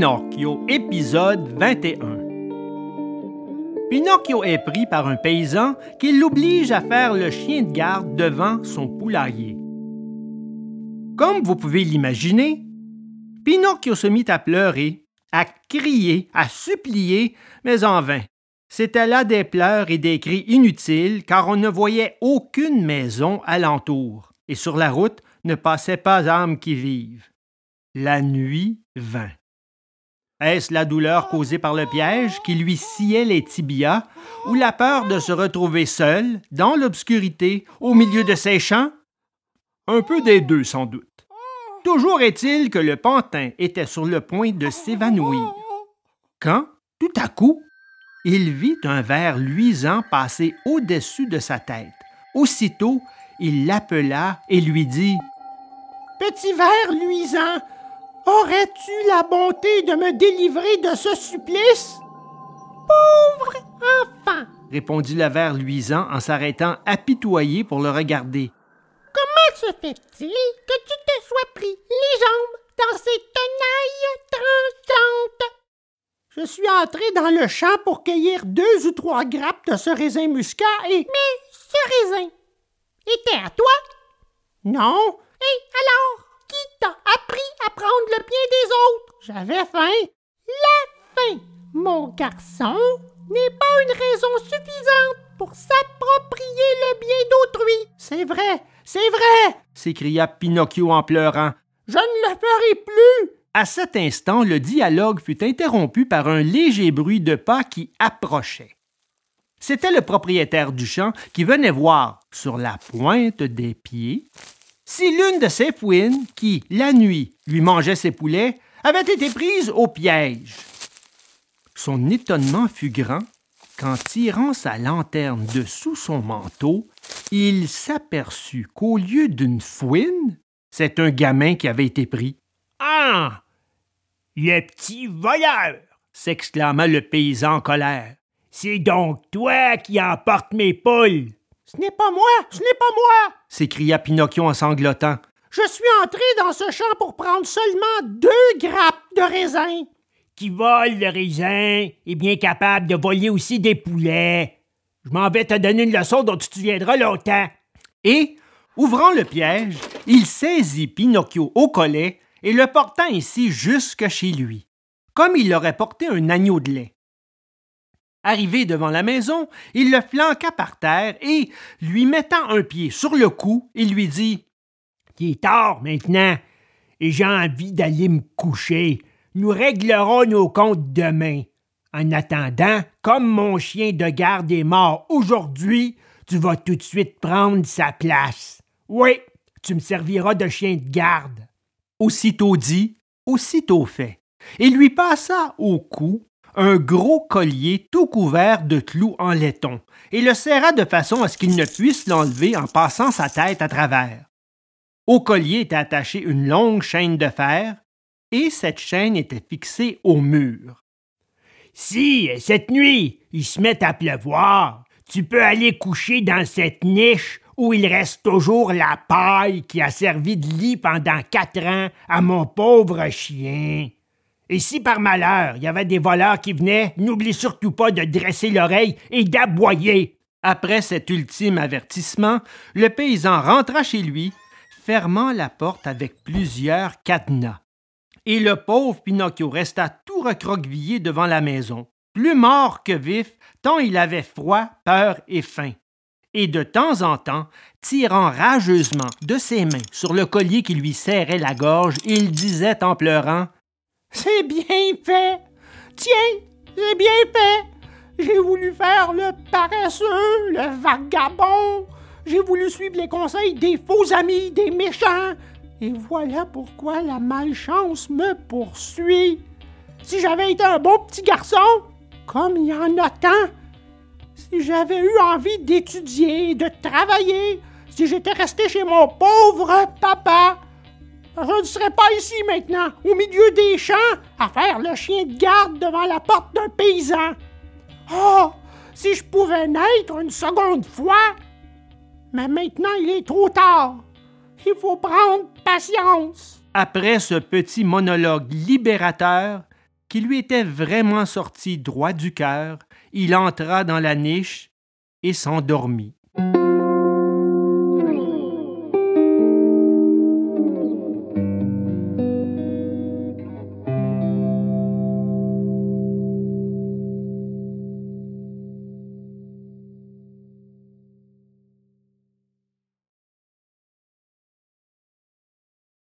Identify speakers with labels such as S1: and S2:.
S1: Pinocchio, épisode 21. Pinocchio est pris par un paysan qui l'oblige à faire le chien de garde devant son poulailler. Comme vous pouvez l'imaginer, Pinocchio se mit à pleurer, à crier, à supplier, mais en vain. C'étaient là des pleurs et des cris inutiles car on ne voyait aucune maison alentour, et sur la route ne passait pas âme qui vive. La nuit vint. Est-ce la douleur causée par le piège qui lui sciait les tibias ou la peur de se retrouver seul, dans l'obscurité, au milieu de ses champs? Un peu des deux, sans doute. Toujours est-il que le pantin était sur le point de s'évanouir. Quand, tout à coup, il vit un ver luisant passer au-dessus de sa tête. Aussitôt, il l'appela et lui dit
S2: Petit ver luisant, aurais-tu la bonté de me délivrer de ce supplice? Pauvre enfant
S1: répondit le ver luisant en s'arrêtant apitoyé pour le regarder.
S2: Comment se fait-il que tu te sois pris les jambes dans ces tenailles tranchantes Je suis entré dans le champ pour cueillir deux ou trois grappes de ce raisin muscat et. Mais ce raisin était à toi? Non. Et alors, qui t'a appris à prendre le bien des autres J'avais faim. La faim, mon garçon, n'est pas une raison suffisante pour s'approprier le bien d'autrui. C'est vrai, c'est vrai
S1: s'écria Pinocchio en pleurant.
S2: Je ne le ferai plus
S1: À cet instant, le dialogue fut interrompu par un léger bruit de pas qui approchait. C'était le propriétaire du champ qui venait voir, sur la pointe des pieds, si l'une de ses fouines, qui, la nuit, lui mangeait ses poulets, avait été prise au piège. Son étonnement fut grand quand, tirant sa lanterne de sous son manteau, il s'aperçut qu'au lieu d'une fouine, c'est un gamin qui avait été pris.
S3: Ah Le petit voleur
S1: s'exclama le paysan en colère.
S3: C'est donc toi qui emportes mes poules
S2: Ce n'est pas moi, ce n'est pas moi
S1: s'écria Pinocchio en sanglotant.
S2: Je suis entré dans ce champ pour prendre seulement deux grappes de raisin.
S3: Qui vole le raisin est bien capable de voler aussi des poulets. Je m'en vais te donner une leçon dont tu te souviendras longtemps.
S1: Et, ouvrant le piège, il saisit Pinocchio au collet et le porta ainsi jusque chez lui, comme il aurait porté un agneau de lait. Arrivé devant la maison, il le flanqua par terre et, lui mettant un pied sur le cou, il lui dit
S3: Il est tard maintenant, et j'ai envie d'aller me coucher. Nous réglerons nos comptes demain. En attendant, comme mon chien de garde est mort aujourd'hui, tu vas tout de suite prendre sa place. Oui, tu me serviras de chien de garde.
S1: Aussitôt dit, aussitôt fait. Il lui passa au cou un gros collier tout couvert de clous en laiton, et le serra de façon à ce qu'il ne puisse l'enlever en passant sa tête à travers. Au collier était attachée une longue chaîne de fer, et cette chaîne était fixée au mur.
S3: Si, cette nuit, il se met à pleuvoir, tu peux aller coucher dans cette niche où il reste toujours la paille qui a servi de lit pendant quatre ans à mon pauvre chien. Et si par malheur il y avait des voleurs qui venaient, n'oublie surtout pas de dresser l'oreille et d'aboyer.
S1: Après cet ultime avertissement, le paysan rentra chez lui, fermant la porte avec plusieurs cadenas. Et le pauvre Pinocchio resta tout recroquevillé devant la maison, plus mort que vif, tant il avait froid, peur et faim. Et de temps en temps, tirant rageusement de ses mains sur le collier qui lui serrait la gorge, il disait en pleurant
S2: c'est bien fait. Tiens, c'est bien fait. J'ai voulu faire le paresseux, le vagabond. J'ai voulu suivre les conseils des faux amis, des méchants. Et voilà pourquoi la malchance me poursuit. Si j'avais été un bon petit garçon, comme il y en a tant, si j'avais eu envie d'étudier, de travailler, si j'étais resté chez mon pauvre papa, je ne serais pas ici maintenant, au milieu des champs, à faire le chien de garde devant la porte d'un paysan. Oh, si je pouvais naître une seconde fois. Mais maintenant, il est trop tard. Il faut prendre patience.
S1: Après ce petit monologue libérateur, qui lui était vraiment sorti droit du cœur, il entra dans la niche et s'endormit.